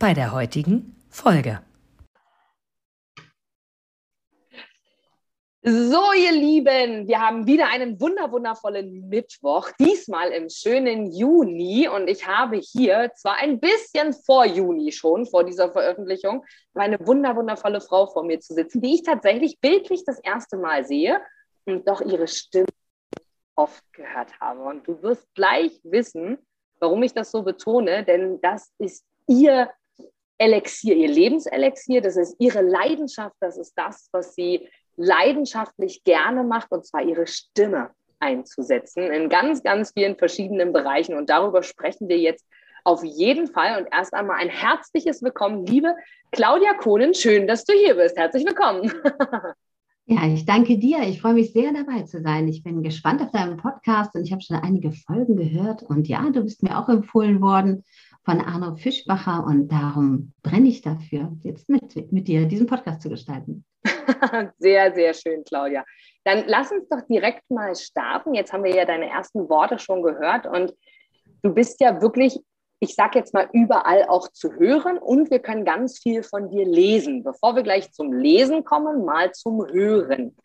bei der heutigen Folge. So, ihr Lieben, wir haben wieder einen wunderwundervollen Mittwoch, diesmal im schönen Juni. Und ich habe hier zwar ein bisschen vor Juni schon, vor dieser Veröffentlichung, meine wunderwundervolle Frau vor mir zu sitzen, die ich tatsächlich bildlich das erste Mal sehe und doch ihre Stimme oft gehört habe. Und du wirst gleich wissen, warum ich das so betone, denn das ist ihr Elixier, ihr Lebenselixier, das ist ihre Leidenschaft, das ist das, was sie leidenschaftlich gerne macht, und zwar ihre Stimme einzusetzen in ganz, ganz vielen verschiedenen Bereichen. Und darüber sprechen wir jetzt auf jeden Fall. Und erst einmal ein herzliches Willkommen, liebe Claudia Kohnen. Schön, dass du hier bist. Herzlich willkommen. Ja, ich danke dir. Ich freue mich sehr dabei zu sein. Ich bin gespannt auf deinen Podcast und ich habe schon einige Folgen gehört. Und ja, du bist mir auch empfohlen worden von Arno Fischbacher und darum brenne ich dafür, jetzt mit, mit dir diesen Podcast zu gestalten. sehr, sehr schön, Claudia. Dann lass uns doch direkt mal starten. Jetzt haben wir ja deine ersten Worte schon gehört und du bist ja wirklich, ich sage jetzt mal, überall auch zu hören und wir können ganz viel von dir lesen. Bevor wir gleich zum Lesen kommen, mal zum Hören.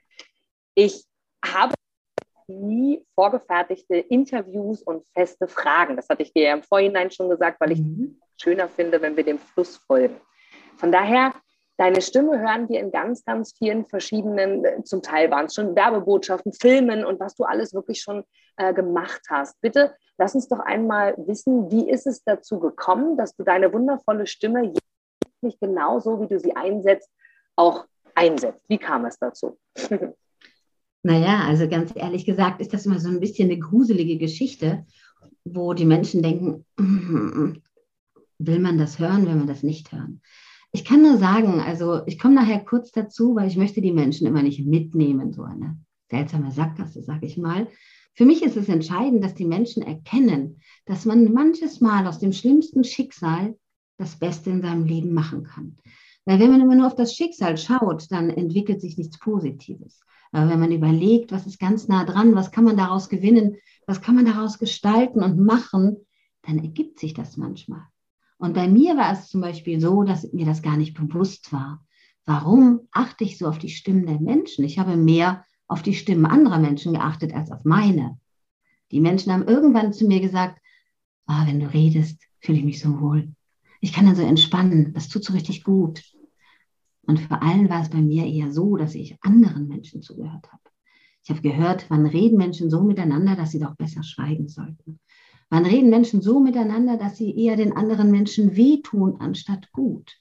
Ich habe nie vorgefertigte Interviews und feste Fragen. Das hatte ich dir ja im Vorhinein schon gesagt, weil ich mhm. schöner finde, wenn wir dem Fluss folgen. Von daher Deine Stimme hören wir in ganz, ganz vielen verschiedenen, äh, zum Teil waren es schon Werbebotschaften, Filmen und was du alles wirklich schon äh, gemacht hast. Bitte lass uns doch einmal wissen, wie ist es dazu gekommen, dass du deine wundervolle Stimme nicht genau so, wie du sie einsetzt, auch einsetzt. Wie kam es dazu? Naja, also ganz ehrlich gesagt, ist das immer so ein bisschen eine gruselige Geschichte, wo die Menschen denken, will man das hören, will man das nicht hören? Ich kann nur sagen, also ich komme nachher kurz dazu, weil ich möchte die Menschen immer nicht mitnehmen, so eine seltsame Sackgasse, sage ich mal. Für mich ist es entscheidend, dass die Menschen erkennen, dass man manches Mal aus dem schlimmsten Schicksal das Beste in seinem Leben machen kann. Weil wenn man immer nur auf das Schicksal schaut, dann entwickelt sich nichts Positives. Aber wenn man überlegt, was ist ganz nah dran, was kann man daraus gewinnen, was kann man daraus gestalten und machen, dann ergibt sich das manchmal. Und bei mir war es zum Beispiel so, dass mir das gar nicht bewusst war. Warum achte ich so auf die Stimmen der Menschen? Ich habe mehr auf die Stimmen anderer Menschen geachtet als auf meine. Die Menschen haben irgendwann zu mir gesagt, ah, wenn du redest, fühle ich mich so wohl. Ich kann dann so entspannen, das tut so richtig gut. Und vor allem war es bei mir eher so, dass ich anderen Menschen zugehört habe. Ich habe gehört, wann reden Menschen so miteinander, dass sie doch besser schweigen sollten. Wann reden Menschen so miteinander, dass sie eher den anderen Menschen wehtun, anstatt gut?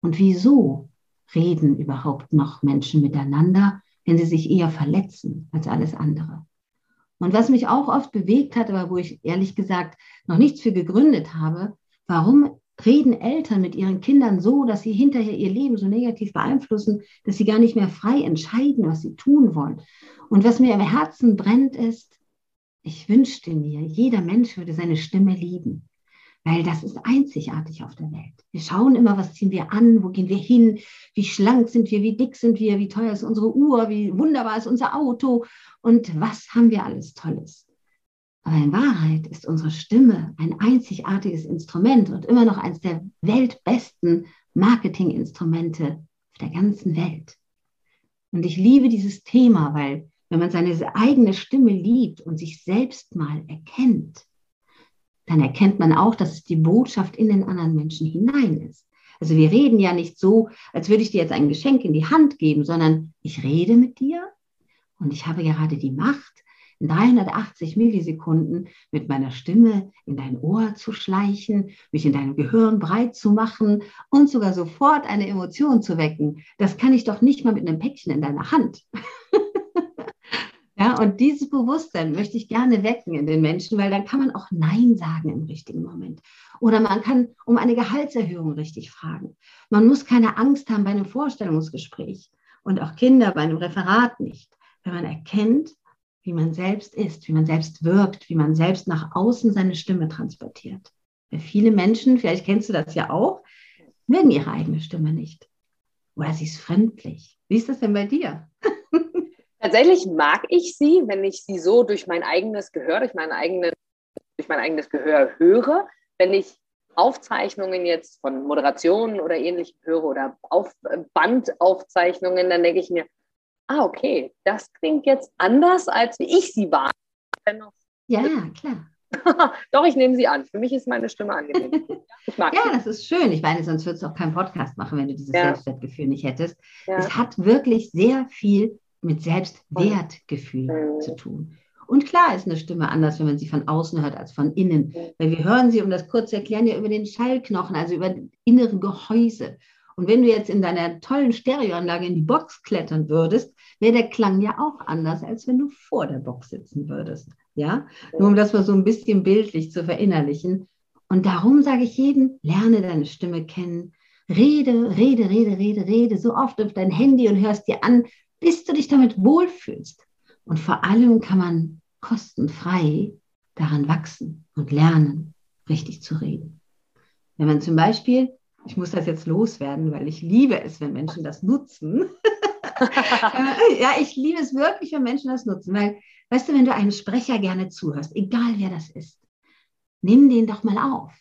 Und wieso reden überhaupt noch Menschen miteinander, wenn sie sich eher verletzen als alles andere? Und was mich auch oft bewegt hat, aber wo ich ehrlich gesagt noch nichts für gegründet habe, warum reden Eltern mit ihren Kindern so, dass sie hinterher ihr Leben so negativ beeinflussen, dass sie gar nicht mehr frei entscheiden, was sie tun wollen. Und was mir im Herzen brennt, ist, ich wünschte mir, jeder Mensch würde seine Stimme lieben, weil das ist einzigartig auf der Welt. Wir schauen immer, was ziehen wir an, wo gehen wir hin, wie schlank sind wir, wie dick sind wir, wie teuer ist unsere Uhr, wie wunderbar ist unser Auto und was haben wir alles Tolles. Aber in Wahrheit ist unsere Stimme ein einzigartiges Instrument und immer noch eines der weltbesten Marketinginstrumente auf der ganzen Welt. Und ich liebe dieses Thema, weil wenn man seine eigene Stimme liebt und sich selbst mal erkennt, dann erkennt man auch, dass die Botschaft in den anderen Menschen hinein ist. Also wir reden ja nicht so, als würde ich dir jetzt ein Geschenk in die Hand geben, sondern ich rede mit dir und ich habe gerade die Macht, 380 Millisekunden mit meiner Stimme in dein Ohr zu schleichen, mich in deinem Gehirn breit zu machen und sogar sofort eine Emotion zu wecken. Das kann ich doch nicht mal mit einem Päckchen in deiner Hand. Ja, und dieses Bewusstsein möchte ich gerne wecken in den Menschen, weil dann kann man auch Nein sagen im richtigen Moment. Oder man kann um eine Gehaltserhöhung richtig fragen. Man muss keine Angst haben bei einem Vorstellungsgespräch und auch Kinder bei einem Referat nicht, wenn man erkennt, wie man selbst ist, wie man selbst wirkt, wie man selbst nach außen seine Stimme transportiert. Weil viele Menschen, vielleicht kennst du das ja auch, mögen ihre eigene Stimme nicht. Oder sie ist fremdlich. Wie ist das denn bei dir? Tatsächlich mag ich sie, wenn ich sie so durch mein eigenes Gehör, durch, mein eigene, durch mein eigenes Gehör höre. Wenn ich Aufzeichnungen jetzt von Moderationen oder ähnlichem höre oder auf Bandaufzeichnungen, dann denke ich mir, ah, okay, das klingt jetzt anders, als wie ich sie war. Ja, klar. Doch, ich nehme sie an. Für mich ist meine Stimme angenehm. Ich mag ja, sie. das ist schön. Ich meine, sonst würdest du auch keinen Podcast machen, wenn du dieses ja. Selbstwertgefühl nicht hättest. Ja. Es hat wirklich sehr viel mit Selbstwertgefühl mhm. zu tun. Und klar ist eine Stimme anders, wenn man sie von außen hört als von innen. Mhm. Weil wir hören sie, um das kurz zu erklären, ja über den Schallknochen, also über innere Gehäuse. Und wenn du jetzt in deiner tollen Stereoanlage in die Box klettern würdest, wäre der Klang ja auch anders, als wenn du vor der Box sitzen würdest. Ja, nur um das mal so ein bisschen bildlich zu verinnerlichen. Und darum sage ich jedem, lerne deine Stimme kennen. Rede, rede, rede, rede, rede so oft auf dein Handy und hörst dir an, bis du dich damit wohlfühlst. Und vor allem kann man kostenfrei daran wachsen und lernen, richtig zu reden. Wenn man zum Beispiel, ich muss das jetzt loswerden, weil ich liebe es, wenn Menschen das nutzen. ja, ich liebe es wirklich, wenn Menschen das nutzen, weil Weißt du, wenn du einem Sprecher gerne zuhörst, egal wer das ist, nimm den doch mal auf.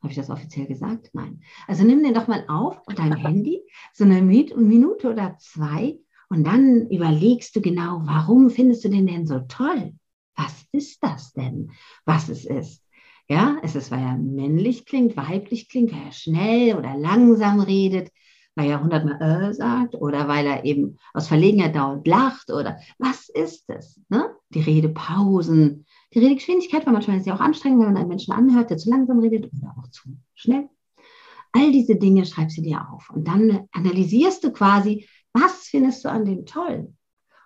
Habe ich das offiziell gesagt? Nein. Also nimm den doch mal auf auf deinem Handy, so eine Minute oder zwei, und dann überlegst du genau, warum findest du den denn so toll? Was ist das denn, was es ist? Ja, es ist, weil er männlich klingt, weiblich klingt, weil er schnell oder langsam redet, weil er hundertmal äh sagt oder weil er eben aus Verlegenheit dauernd lacht oder was ist es? Ne? Die Redepausen, die Redegeschwindigkeit, weil manchmal ist ja auch anstrengend, wenn man einen Menschen anhört, der zu langsam redet oder auch zu schnell. All diese Dinge schreibst du dir auf und dann analysierst du quasi, was findest du an dem toll?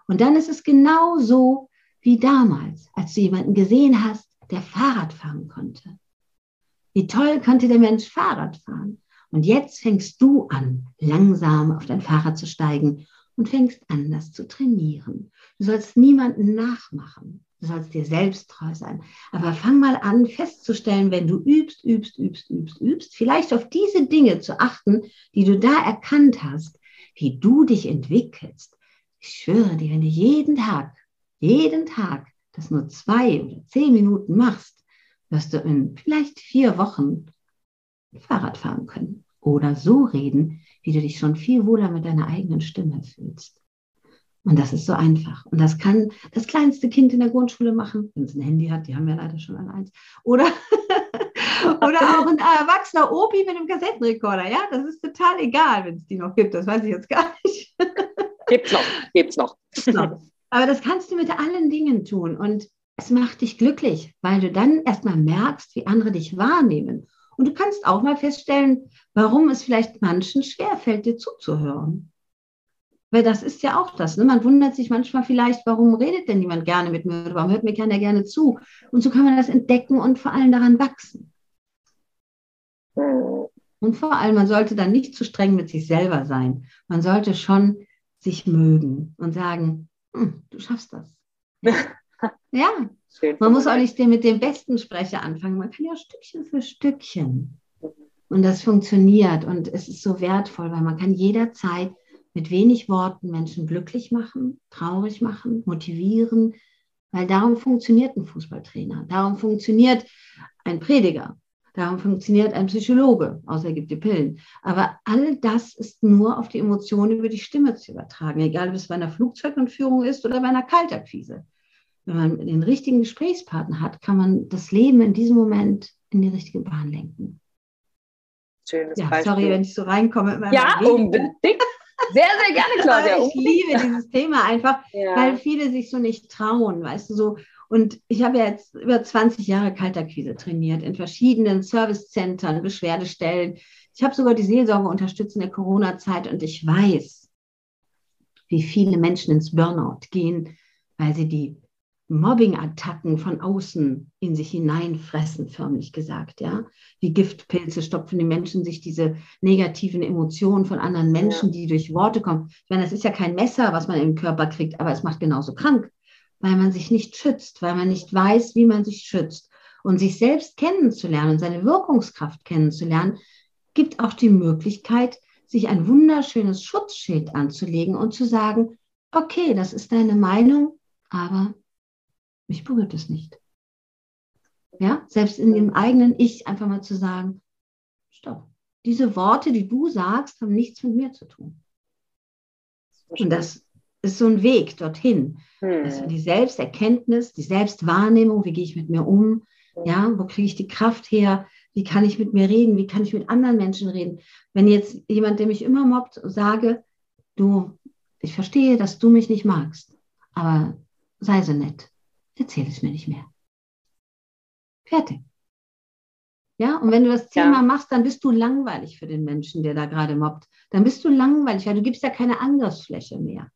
Und dann ist es genau so wie damals, als du jemanden gesehen hast, der Fahrrad fahren konnte. Wie toll konnte der Mensch Fahrrad fahren? Und jetzt fängst du an, langsam auf dein Fahrrad zu steigen und fängst an, das zu trainieren. Du sollst niemanden nachmachen. Du sollst dir selbst treu sein. Aber fang mal an festzustellen, wenn du übst, übst, übst, übst, übst, vielleicht auf diese Dinge zu achten, die du da erkannt hast, wie du dich entwickelst. Ich schwöre dir, wenn du jeden Tag, jeden Tag das nur zwei oder zehn Minuten machst, wirst du in vielleicht vier Wochen Fahrrad fahren können oder so reden, wie du dich schon viel wohler mit deiner eigenen Stimme fühlst. Und das ist so einfach. Und das kann das kleinste Kind in der Grundschule machen, wenn es ein Handy hat, die haben ja leider schon alle eins. Oder, oder auch ein erwachsener Opi mit einem Kassettenrekorder. Ja, das ist total egal, wenn es die noch gibt. Das weiß ich jetzt gar nicht. Gibt's noch, gibt's noch. Aber das kannst du mit allen Dingen tun. Und es macht dich glücklich, weil du dann erstmal merkst, wie andere dich wahrnehmen und du kannst auch mal feststellen, warum es vielleicht manchen schwerfällt, dir zuzuhören. Weil das ist ja auch das. Ne? Man wundert sich manchmal vielleicht, warum redet denn jemand gerne mit mir oder warum hört mir keiner gerne zu? Und so kann man das entdecken und vor allem daran wachsen. Und vor allem, man sollte dann nicht zu streng mit sich selber sein. Man sollte schon sich mögen und sagen, hm, du schaffst das. ja, Schön man muss auch nicht mit dem besten Sprecher anfangen. Man kann ja Stückchen für Stückchen. Und das funktioniert und es ist so wertvoll, weil man kann jederzeit mit wenig Worten Menschen glücklich machen, traurig machen, motivieren, weil darum funktioniert ein Fußballtrainer, darum funktioniert ein Prediger, darum funktioniert ein Psychologe, außer er gibt die Pillen. Aber all das ist nur auf die Emotionen über die Stimme zu übertragen, egal ob es bei einer Flugzeugentführung ist oder bei einer Kaltakquise wenn man den richtigen Gesprächspartner hat, kann man das Leben in diesem Moment in die richtige Bahn lenken. Schönes ja, Beispiel. Sorry, wenn ich so reinkomme. Ja, unbedingt. Sehr, sehr gerne, Claudia. ich liebe dieses Thema einfach, ja. weil viele sich so nicht trauen, weißt du, so. Und ich habe ja jetzt über 20 Jahre Kaltakquise trainiert, in verschiedenen Servicezentren, Beschwerdestellen. Ich habe sogar die Seelsorge unterstützt in der Corona-Zeit und ich weiß, wie viele Menschen ins Burnout gehen, weil sie die Mobbing-Attacken von außen in sich hineinfressen, förmlich gesagt, ja. Wie Giftpilze stopfen die Menschen sich diese negativen Emotionen von anderen Menschen, die durch Worte kommen. Ich meine, das ist ja kein Messer, was man im Körper kriegt, aber es macht genauso krank, weil man sich nicht schützt, weil man nicht weiß, wie man sich schützt. Und sich selbst kennenzulernen und seine Wirkungskraft kennenzulernen, gibt auch die Möglichkeit, sich ein wunderschönes Schutzschild anzulegen und zu sagen, okay, das ist deine Meinung, aber mich berührt es nicht. Ja, selbst in dem eigenen Ich einfach mal zu sagen, stopp. Diese Worte, die du sagst, haben nichts mit mir zu tun. Und das ist so ein Weg dorthin. Hm. Also die Selbsterkenntnis, die Selbstwahrnehmung, wie gehe ich mit mir um? Ja, wo kriege ich die Kraft her? Wie kann ich mit mir reden? Wie kann ich mit anderen Menschen reden? Wenn jetzt jemand, der mich immer mobbt, sage, du, ich verstehe, dass du mich nicht magst, aber sei so nett erzähl es mir nicht mehr. Fertig. Ja, und wenn du das zehnmal ja. machst, dann bist du langweilig für den Menschen, der da gerade mobbt. Dann bist du langweilig, weil du gibst ja keine Angriffsfläche mehr.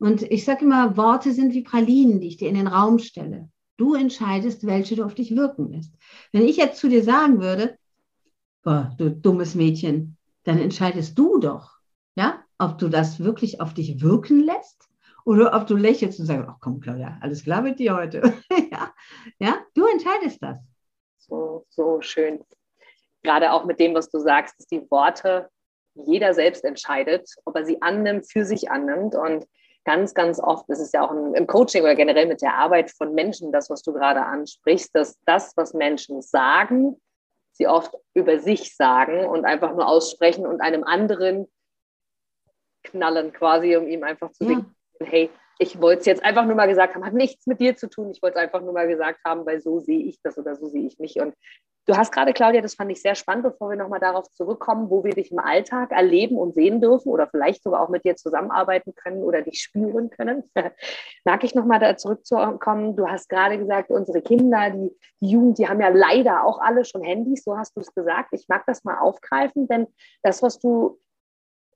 Und ich sage immer, Worte sind wie Pralinen, die ich dir in den Raum stelle. Du entscheidest, welche du auf dich wirken lässt. Wenn ich jetzt zu dir sagen würde, boah, du dummes Mädchen, dann entscheidest du doch, ja, ob du das wirklich auf dich wirken lässt oder ob du lächelst und sagst, ach komm, Claudia, alles klar mit dir heute. ja? ja, du entscheidest das. So, so schön. Gerade auch mit dem, was du sagst, dass die Worte jeder selbst entscheidet, ob er sie annimmt, für sich annimmt. Und ganz, ganz oft ist es ja auch im Coaching oder generell mit der Arbeit von Menschen, das, was du gerade ansprichst, dass das, was Menschen sagen, sie oft über sich sagen und einfach nur aussprechen und einem anderen knallen quasi, um ihm einfach zu ja. hey, ich wollte es jetzt einfach nur mal gesagt haben, hat nichts mit dir zu tun. Ich wollte es einfach nur mal gesagt haben, weil so sehe ich das oder so sehe ich mich. Und du hast gerade, Claudia, das fand ich sehr spannend, bevor wir nochmal darauf zurückkommen, wo wir dich im Alltag erleben und sehen dürfen oder vielleicht sogar auch mit dir zusammenarbeiten können oder dich spüren können. Mag ich nochmal da zurückzukommen? Du hast gerade gesagt, unsere Kinder, die, die Jugend, die haben ja leider auch alle schon Handys, so hast du es gesagt. Ich mag das mal aufgreifen, denn das, was du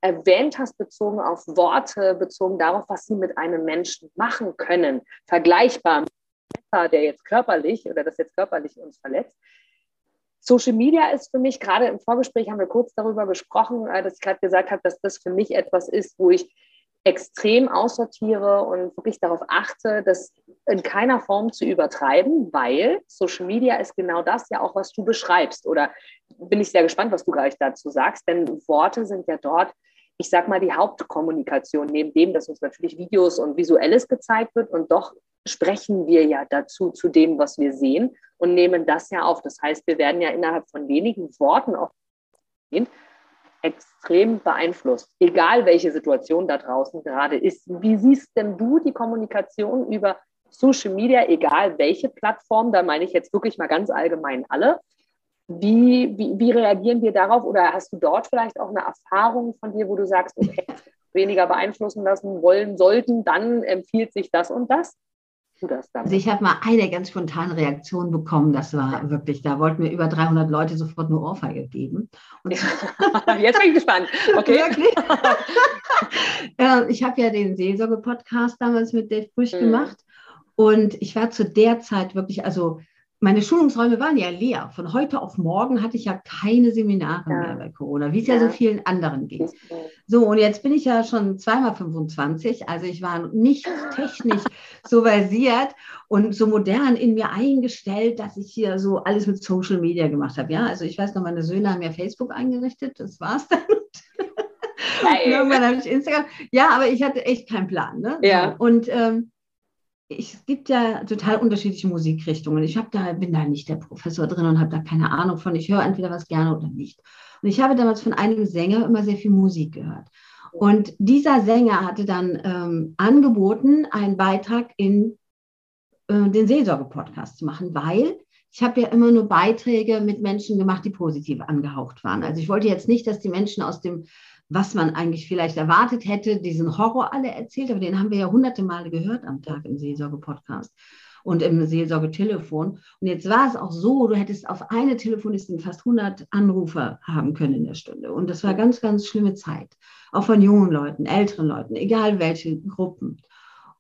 erwähnt hast, bezogen auf Worte, bezogen darauf, was sie mit einem Menschen machen können, vergleichbar mit dem der jetzt körperlich oder das jetzt körperlich uns verletzt. Social Media ist für mich, gerade im Vorgespräch haben wir kurz darüber gesprochen, äh, dass ich gerade gesagt habe, dass das für mich etwas ist, wo ich extrem aussortiere und wirklich darauf achte, das in keiner Form zu übertreiben, weil Social Media ist genau das ja auch, was du beschreibst. Oder bin ich sehr gespannt, was du gleich dazu sagst, denn Worte sind ja dort ich sag mal, die Hauptkommunikation, neben dem, dass uns natürlich Videos und Visuelles gezeigt wird und doch sprechen wir ja dazu, zu dem, was wir sehen und nehmen das ja auf. Das heißt, wir werden ja innerhalb von wenigen Worten auch extrem beeinflusst, egal welche Situation da draußen gerade ist. Wie siehst denn du die Kommunikation über Social Media, egal welche Plattform, da meine ich jetzt wirklich mal ganz allgemein alle, wie, wie, wie reagieren wir darauf? Oder hast du dort vielleicht auch eine Erfahrung von dir, wo du sagst, okay, weniger beeinflussen lassen wollen sollten, dann empfiehlt sich das und das? Das also ich habe mal eine ganz spontane Reaktion bekommen. Das war wirklich, da wollten mir über 300 Leute sofort eine Ohrfeige geben. Jetzt bin ich gespannt. Okay. ich habe ja den Seelsorge-Podcast damals mit Dave Brüch mhm. gemacht. Und ich war zu der Zeit wirklich, also meine Schulungsräume waren ja leer. Von heute auf morgen hatte ich ja keine Seminare ja. mehr bei Corona, wie es ja. ja. so vielen anderen ging. So, und jetzt bin ich ja schon zweimal 25, also ich war nicht technisch so versiert und so modern in mir eingestellt, dass ich hier so alles mit Social Media gemacht habe. Ja, also ich weiß noch, meine Söhne haben ja Facebook eingerichtet, das war's dann. irgendwann habe ich Instagram. Ja, aber ich hatte echt keinen Plan. Ne? Ja. Und ähm, es gibt ja total unterschiedliche Musikrichtungen. Ich da, bin da nicht der Professor drin und habe da keine Ahnung von. Ich höre entweder was gerne oder nicht. Und ich habe damals von einem Sänger immer sehr viel Musik gehört. Und dieser Sänger hatte dann ähm, angeboten, einen Beitrag in äh, den Seelsorge-Podcast zu machen, weil ich habe ja immer nur Beiträge mit Menschen gemacht, die positiv angehaucht waren. Also ich wollte jetzt nicht, dass die Menschen aus dem was man eigentlich vielleicht erwartet hätte, diesen Horror alle erzählt, aber den haben wir ja hunderte Male gehört am Tag im Seelsorge-Podcast und im Seelsorgetelefon. Und jetzt war es auch so, du hättest auf eine Telefonistin fast 100 Anrufer haben können in der Stunde. Und das war ganz, ganz schlimme Zeit. Auch von jungen Leuten, älteren Leuten, egal welche Gruppen.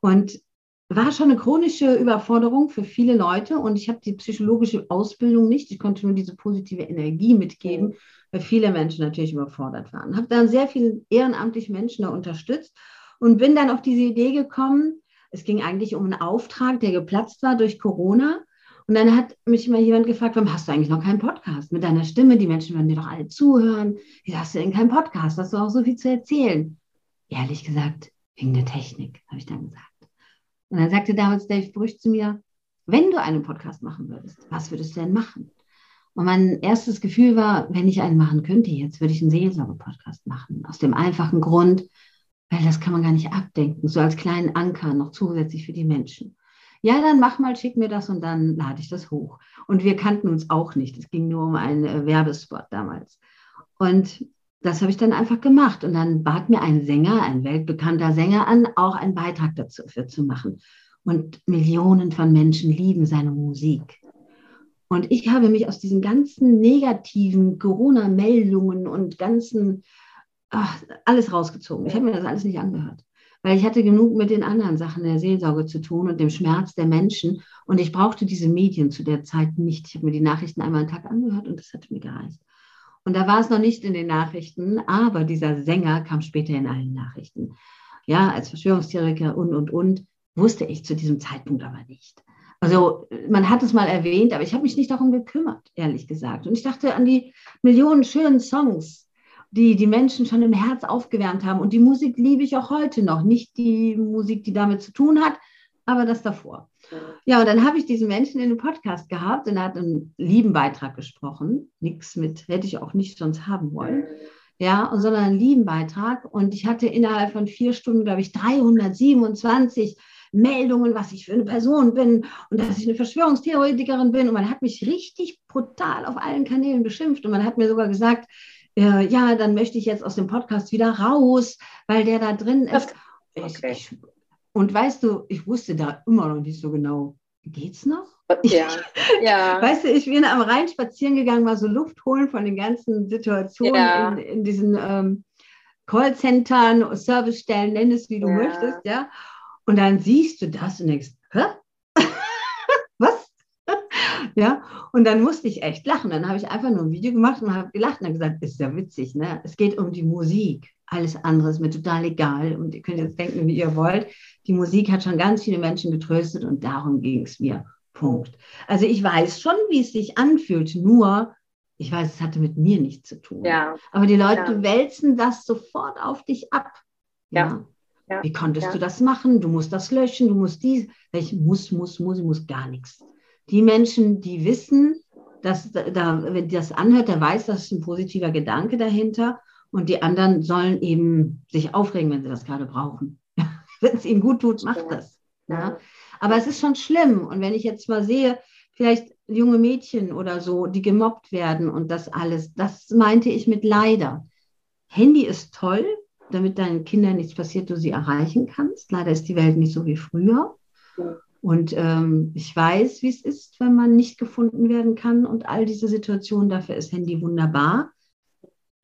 Und war schon eine chronische Überforderung für viele Leute und ich habe die psychologische Ausbildung nicht. Ich konnte nur diese positive Energie mitgeben, weil viele Menschen natürlich überfordert waren. Habe dann sehr viele ehrenamtliche Menschen da unterstützt und bin dann auf diese Idee gekommen. Es ging eigentlich um einen Auftrag, der geplatzt war durch Corona. Und dann hat mich mal jemand gefragt, warum hast du eigentlich noch keinen Podcast? Mit deiner Stimme, die Menschen werden dir doch alle zuhören. Wie hast du denn keinen Podcast? Hast du auch so viel zu erzählen? Ehrlich gesagt, wegen der Technik, habe ich dann gesagt. Und dann sagte damals Dave Brüch zu mir, wenn du einen Podcast machen würdest, was würdest du denn machen? Und mein erstes Gefühl war, wenn ich einen machen könnte, jetzt würde ich einen Seelsorge-Podcast machen. Aus dem einfachen Grund, weil das kann man gar nicht abdenken, so als kleinen Anker noch zusätzlich für die Menschen ja, dann mach mal, schick mir das und dann lade ich das hoch. Und wir kannten uns auch nicht. Es ging nur um einen äh, Werbespot damals. Und das habe ich dann einfach gemacht. Und dann bat mir ein Sänger, ein weltbekannter Sänger an, auch einen Beitrag dafür zu machen. Und Millionen von Menschen lieben seine Musik. Und ich habe mich aus diesen ganzen negativen Corona-Meldungen und ganzen ach, alles rausgezogen. Ich habe mir das alles nicht angehört weil ich hatte genug mit den anderen Sachen der Seelsorge zu tun und dem Schmerz der Menschen. Und ich brauchte diese Medien zu der Zeit nicht. Ich habe mir die Nachrichten einmal am Tag angehört und das hat mir gereicht. Und da war es noch nicht in den Nachrichten, aber dieser Sänger kam später in allen Nachrichten. Ja, als Verschwörungstheoretiker und, und, und, wusste ich zu diesem Zeitpunkt aber nicht. Also man hat es mal erwähnt, aber ich habe mich nicht darum gekümmert, ehrlich gesagt. Und ich dachte an die Millionen schönen Songs, die die Menschen schon im Herz aufgewärmt haben. Und die Musik liebe ich auch heute noch. Nicht die Musik, die damit zu tun hat, aber das davor. Ja, und dann habe ich diesen Menschen in einem Podcast gehabt und er hat einen lieben Beitrag gesprochen. Nichts mit, hätte ich auch nicht sonst haben wollen. Ja, sondern einen lieben Beitrag. Und ich hatte innerhalb von vier Stunden, glaube ich, 327 Meldungen, was ich für eine Person bin und dass ich eine Verschwörungstheoretikerin bin. Und man hat mich richtig brutal auf allen Kanälen beschimpft. Und man hat mir sogar gesagt, äh, ja, dann möchte ich jetzt aus dem Podcast wieder raus, weil der da drin ist. Okay. Ich, ich, und weißt du, ich wusste da immer noch nicht so genau, geht's noch? Ja, ja. Weißt du, ich bin am Rhein spazieren gegangen, mal so Luft holen von den ganzen Situationen ja. in, in, diesen ähm, Callcentern, Servicestellen, nenn es wie du ja. möchtest, ja. Und dann siehst du das und denkst, hä? Ja, und dann musste ich echt lachen. Dann habe ich einfach nur ein Video gemacht und habe gelacht und habe gesagt, ist ja witzig, ne? Es geht um die Musik. Alles andere ist mir total egal. Und ihr könnt jetzt denken, wie ihr wollt. Die Musik hat schon ganz viele Menschen getröstet und darum ging es mir. Punkt. Also ich weiß schon, wie es sich anfühlt, nur ich weiß, es hatte mit mir nichts zu tun. Ja. Aber die Leute ja. wälzen das sofort auf dich ab. Ja. ja. Wie konntest du das machen? Du musst das löschen, du musst dies. Ich muss, muss, muss, ich muss gar nichts die Menschen, die wissen, dass da, wenn das anhört, der weiß, das ist ein positiver Gedanke dahinter. Und die anderen sollen eben sich aufregen, wenn sie das gerade brauchen. Wenn es ihnen gut tut, macht das. Ja? Aber es ist schon schlimm. Und wenn ich jetzt mal sehe, vielleicht junge Mädchen oder so, die gemobbt werden und das alles, das meinte ich mit leider. Handy ist toll, damit deinen Kindern nichts passiert, du sie erreichen kannst. Leider ist die Welt nicht so wie früher. Und ähm, ich weiß, wie es ist, wenn man nicht gefunden werden kann und all diese Situationen. Dafür ist Handy wunderbar.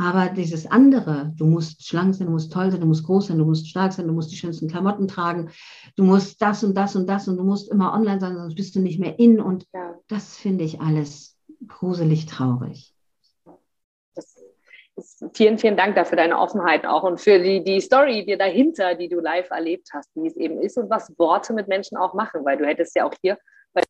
Aber dieses andere, du musst schlank sein, du musst toll sein, du musst groß sein, du musst stark sein, du musst die schönsten Klamotten tragen, du musst das und das und das und du musst immer online sein, sonst bist du nicht mehr in. Und ja. das finde ich alles gruselig traurig vielen, vielen Dank dafür deine Offenheit auch und für die, die Story die dahinter, die du live erlebt hast, wie es eben ist und was Worte mit Menschen auch machen, weil du hättest ja auch hier bei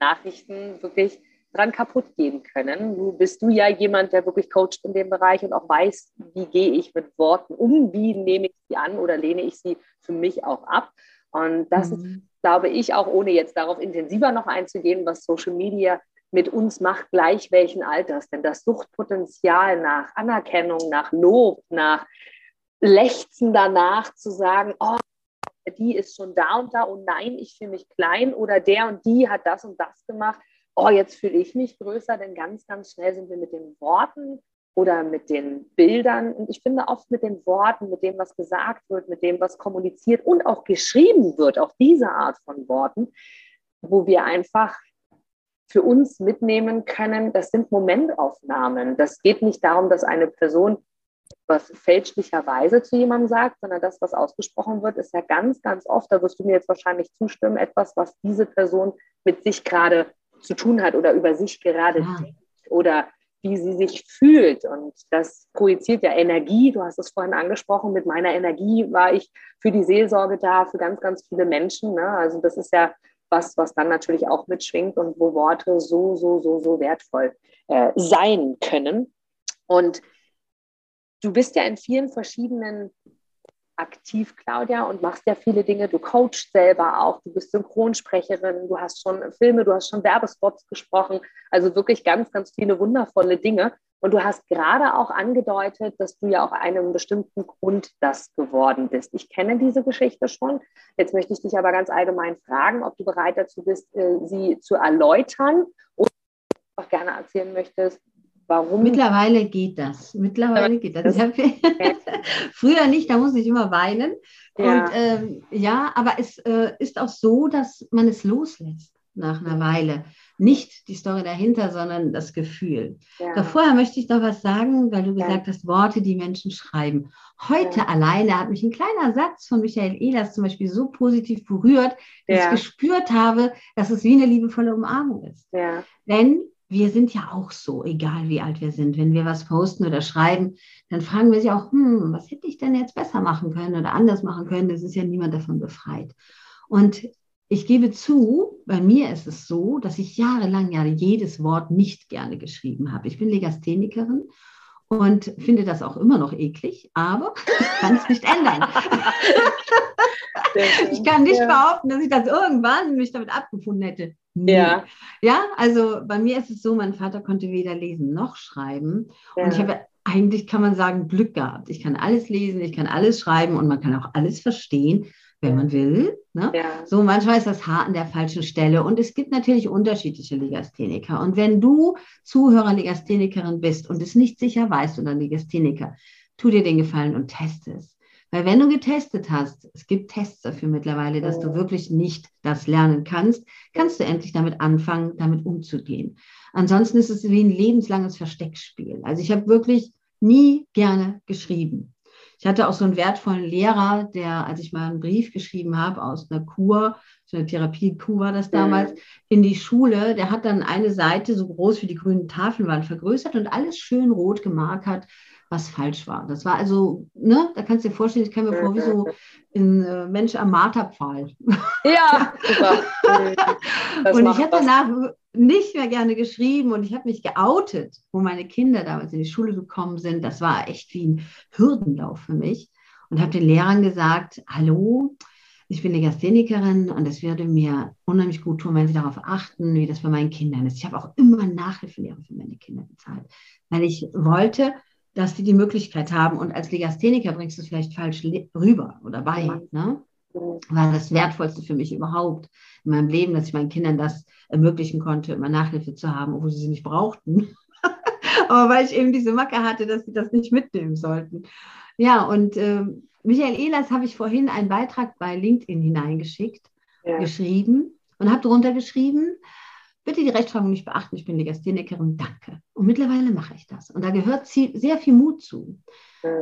Nachrichten wirklich dran kaputt gehen können. Du bist du ja jemand, der wirklich coacht in dem Bereich und auch weiß, wie gehe ich mit Worten um, wie nehme ich sie an oder lehne ich sie für mich auch ab. Und das mhm. ist, glaube ich, auch ohne jetzt darauf intensiver noch einzugehen, was Social Media mit uns macht, gleich welchen Alters. Denn das Suchtpotenzial nach Anerkennung, nach Lob, nach Lechzen danach zu sagen, oh, die ist schon da und da und nein, ich fühle mich klein oder der und die hat das und das gemacht. Oh, jetzt fühle ich mich größer, denn ganz, ganz schnell sind wir mit den Worten oder mit den Bildern und ich finde oft mit den Worten, mit dem, was gesagt wird, mit dem, was kommuniziert und auch geschrieben wird, auch diese Art von Worten, wo wir einfach für uns mitnehmen können, das sind Momentaufnahmen. Das geht nicht darum, dass eine Person was fälschlicherweise zu jemandem sagt, sondern das, was ausgesprochen wird, ist ja ganz, ganz oft, da wirst du mir jetzt wahrscheinlich zustimmen, etwas, was diese Person mit sich gerade zu tun hat oder über sich gerade ja. denkt oder wie sie sich fühlt. Und das projiziert ja Energie. Du hast es vorhin angesprochen, mit meiner Energie war ich für die Seelsorge da, für ganz, ganz viele Menschen. Ne? Also das ist ja was, was dann natürlich auch mitschwingt und wo Worte so, so, so, so wertvoll äh, sein können. Und du bist ja in vielen verschiedenen aktiv, Claudia, und machst ja viele Dinge. Du coachst selber auch, du bist Synchronsprecherin, du hast schon Filme, du hast schon Werbespots gesprochen. Also wirklich ganz, ganz viele wundervolle Dinge. Und du hast gerade auch angedeutet, dass du ja auch einem bestimmten Grund das geworden bist. Ich kenne diese Geschichte schon. Jetzt möchte ich dich aber ganz allgemein fragen, ob du bereit dazu bist, äh, sie zu erläutern oder auch gerne erzählen möchtest, Warum? Mittlerweile geht das. Mittlerweile geht das. das Früher nicht, da muss ich immer weinen. Ja. Und ähm, ja, aber es äh, ist auch so, dass man es loslässt nach einer Weile. Nicht die Story dahinter, sondern das Gefühl. Ja. Doch vorher möchte ich noch was sagen, weil du gesagt ja. hast, Worte, die Menschen schreiben. Heute ja. alleine hat mich ein kleiner Satz von Michael Ehlers zum Beispiel so positiv berührt, dass ich gespürt habe, dass es wie eine liebevolle Umarmung ist. Denn wir sind ja auch so, egal wie alt wir sind. Wenn wir was posten oder schreiben, dann fragen wir sich auch, hm, was hätte ich denn jetzt besser machen können oder anders machen können? Das ist ja niemand davon befreit. Und ich gebe zu, bei mir ist es so, dass ich jahrelang ja jedes Wort nicht gerne geschrieben habe. Ich bin Legasthenikerin und finde das auch immer noch eklig, aber ich kann es nicht ändern. ich kann nicht ja. behaupten, dass ich das irgendwann mich damit abgefunden hätte. Nee. Ja. Ja, also bei mir ist es so, mein Vater konnte weder lesen noch schreiben. Ja. Und ich habe eigentlich, kann man sagen, Glück gehabt. Ich kann alles lesen, ich kann alles schreiben und man kann auch alles verstehen, wenn man will. Ne? Ja. So, manchmal ist das Haar an der falschen Stelle. Und es gibt natürlich unterschiedliche Legastheniker. Und wenn du Zuhörer Legasthenikerin bist und es nicht sicher weißt oder Legastheniker, tu dir den Gefallen und teste es. Weil wenn du getestet hast, es gibt Tests dafür mittlerweile, dass du wirklich nicht das lernen kannst, kannst du endlich damit anfangen, damit umzugehen. Ansonsten ist es wie ein lebenslanges Versteckspiel. Also ich habe wirklich nie gerne geschrieben. Ich hatte auch so einen wertvollen Lehrer, der, als ich mal einen Brief geschrieben habe aus einer Kur, so eine Therapie-Kur war das damals, in die Schule, der hat dann eine Seite so groß wie die grünen Tafeln waren vergrößert und alles schön rot gemarkert was falsch war. Das war also, ne, da kannst du dir vorstellen, ich kann mir vor wie so ein äh, Mensch am Marterpfahl. Ja, super. und ich habe danach nicht mehr gerne geschrieben und ich habe mich geoutet, wo meine Kinder damals in die Schule gekommen sind. Das war echt wie ein Hürdenlauf für mich und habe den Lehrern gesagt, hallo, ich bin eine Gasthenikerin und es würde mir unheimlich gut tun, wenn Sie darauf achten, wie das bei meinen Kindern ist. Ich habe auch immer Nachhilfelehre für meine Kinder bezahlt, weil ich wollte, dass die die Möglichkeit haben. Und als Legastheniker bringst du es vielleicht falsch rüber oder bei. Ne? War das Wertvollste für mich überhaupt in meinem Leben, dass ich meinen Kindern das ermöglichen konnte, immer Nachhilfe zu haben, obwohl sie sie nicht brauchten. Aber weil ich eben diese Macke hatte, dass sie das nicht mitnehmen sollten. Ja, und äh, Michael Ehlers habe ich vorhin einen Beitrag bei LinkedIn hineingeschickt, ja. geschrieben und habe darunter geschrieben, bitte die Rechtschreibung nicht beachten, ich bin Legasthenikerin, danke. Und mittlerweile mache ich das. Und da gehört sehr viel Mut zu,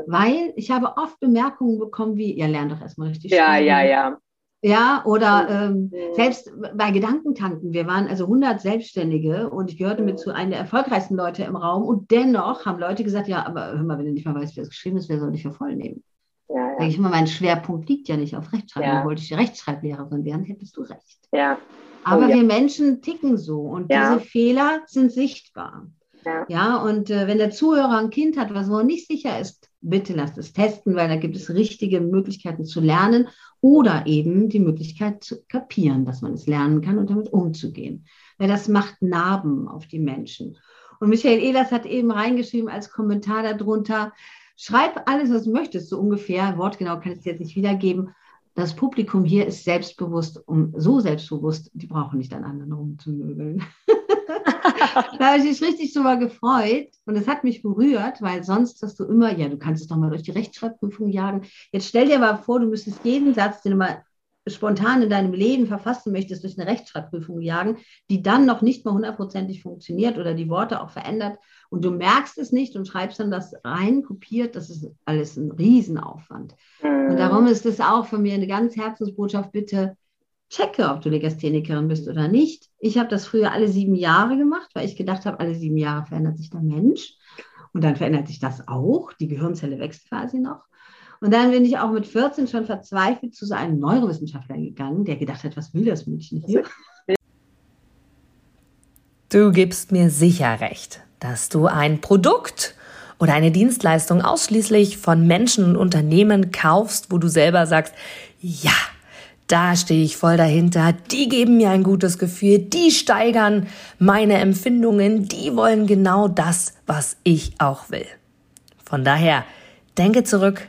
weil ich habe oft Bemerkungen bekommen wie, ja, lern doch erstmal richtig ja, schreiben. Ja, ja, ja. Ja, oder ähm, selbst bei Gedankentanken. Wir waren also 100 Selbstständige und ich gehörte mit zu einem der erfolgreichsten Leute im Raum. Und dennoch haben Leute gesagt, ja, aber hör mal, wenn du nicht mal weißt, wie das geschrieben ist, wer soll dich für voll nehmen? Ja, ja. Sag ich immer, mein Schwerpunkt liegt ja nicht auf Rechtschreibung. Ja. Wollte ich Rechtschreiblehrerin werden, hättest du recht. Ja. Aber oh, ja. wir Menschen ticken so und ja. diese Fehler sind sichtbar. Ja, ja und äh, wenn der Zuhörer ein Kind hat, was noch nicht sicher ist, bitte lasst es testen, weil da gibt es richtige Möglichkeiten zu lernen oder eben die Möglichkeit zu kapieren, dass man es lernen kann und damit umzugehen. Weil das macht Narben auf die Menschen. Und Michael Ehlers hat eben reingeschrieben als Kommentar darunter, schreib alles, was du möchtest, so ungefähr, wortgenau kann ich es jetzt nicht wiedergeben, das Publikum hier ist selbstbewusst, um so selbstbewusst, die brauchen nicht an anderen rumzumöbeln. da habe ich mich richtig drüber gefreut und es hat mich berührt, weil sonst hast du immer, ja, du kannst es doch mal durch die Rechtschreibprüfung jagen. Jetzt stell dir mal vor, du müsstest jeden Satz, den du mal spontan in deinem Leben verfassen möchtest, durch eine Rechtschreibprüfung jagen, die dann noch nicht mal hundertprozentig funktioniert oder die Worte auch verändert und du merkst es nicht und schreibst dann das rein, kopiert, das ist alles ein Riesenaufwand. Und darum ist es auch von mir eine ganz Herzensbotschaft, bitte checke, ob du Legasthenikerin bist oder nicht. Ich habe das früher alle sieben Jahre gemacht, weil ich gedacht habe, alle sieben Jahre verändert sich der Mensch. Und dann verändert sich das auch. Die Gehirnzelle wächst quasi noch. Und dann bin ich auch mit 14 schon verzweifelt zu so einem Neurowissenschaftler gegangen, der gedacht hat, was will das Mädchen hier? Du gibst mir sicher recht, dass du ein Produkt oder eine Dienstleistung ausschließlich von Menschen und Unternehmen kaufst, wo du selber sagst, ja, da stehe ich voll dahinter, die geben mir ein gutes Gefühl, die steigern meine Empfindungen, die wollen genau das, was ich auch will. Von daher, denke zurück